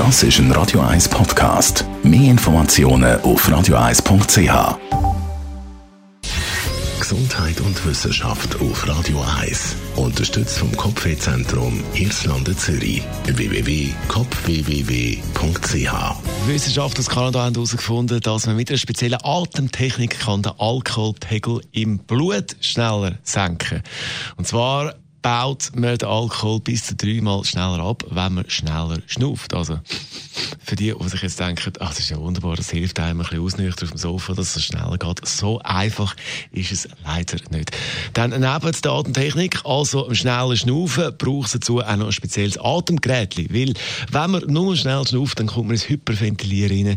Das ist ein Radio 1 Podcast. Mehr Informationen auf radio1.ch. Gesundheit und Wissenschaft auf Radio 1. Unterstützt vom Kopfwehzentrum Irlande Zürich. www.kopfwww.ch Wissenschaftler aus Kanada haben herausgefunden, dass man mit einer speziellen Atemtechnik kann den Alkoholpegel im Blut schneller senken kann. Und zwar baut man den Alkohol bis zu dreimal schneller ab, wenn man schneller schnauft. Also, für die, die sich jetzt denken, ach, das ist ja wunderbar, das hilft einem ein bisschen ausnüchtern auf dem Sofa, dass es schneller geht. So einfach ist es leider nicht. Dann neben der Atemtechnik, also im schnellen Schnaufen, braucht es dazu auch noch ein spezielles Atemgerät. Weil, wenn man nur schnell schnauft, dann kommt man ins Hyperventilieren rein.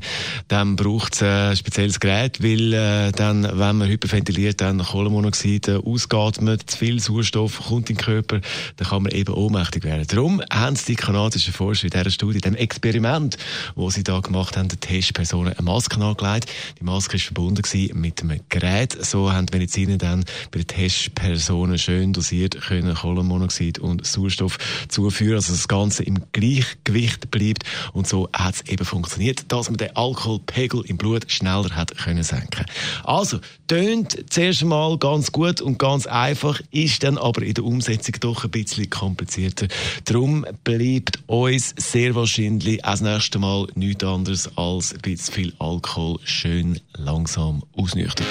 Dann braucht es ein spezielles Gerät, weil äh, dann, wenn man hyperventiliert, dann Kohlenmonoxid äh, ausgeatmet, zu viel Sauerstoff kommt in den Körper, dann kann man eben ohnmächtig werden. Darum haben die kanadischen Forscher in dieser Studie, in diesem Experiment, wo sie da gemacht haben, den Testpersonen eine Maske angelegt. Die Maske war verbunden mit einem Gerät. So haben die Mediziner dann bei den Testpersonen schön dosiert können Kohlenmonoxid und Sauerstoff zuführen, also das Ganze im Gleichgewicht bleibt. Und so hat es eben funktioniert, dass man den Alkoholpegel im Blut schneller hat können senken. Also, tönt zuerst einmal ganz gut und ganz einfach, ist dann aber in der Umsetzung Umsetzung doch ein bisschen komplizierter. Darum bleibt uns sehr wahrscheinlich als nächstes Mal nichts anderes als ein bisschen viel Alkohol schön langsam ausnüchtern.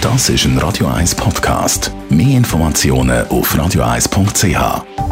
Das ist ein Radio 1 Podcast. Mehr Informationen auf radio1.ch.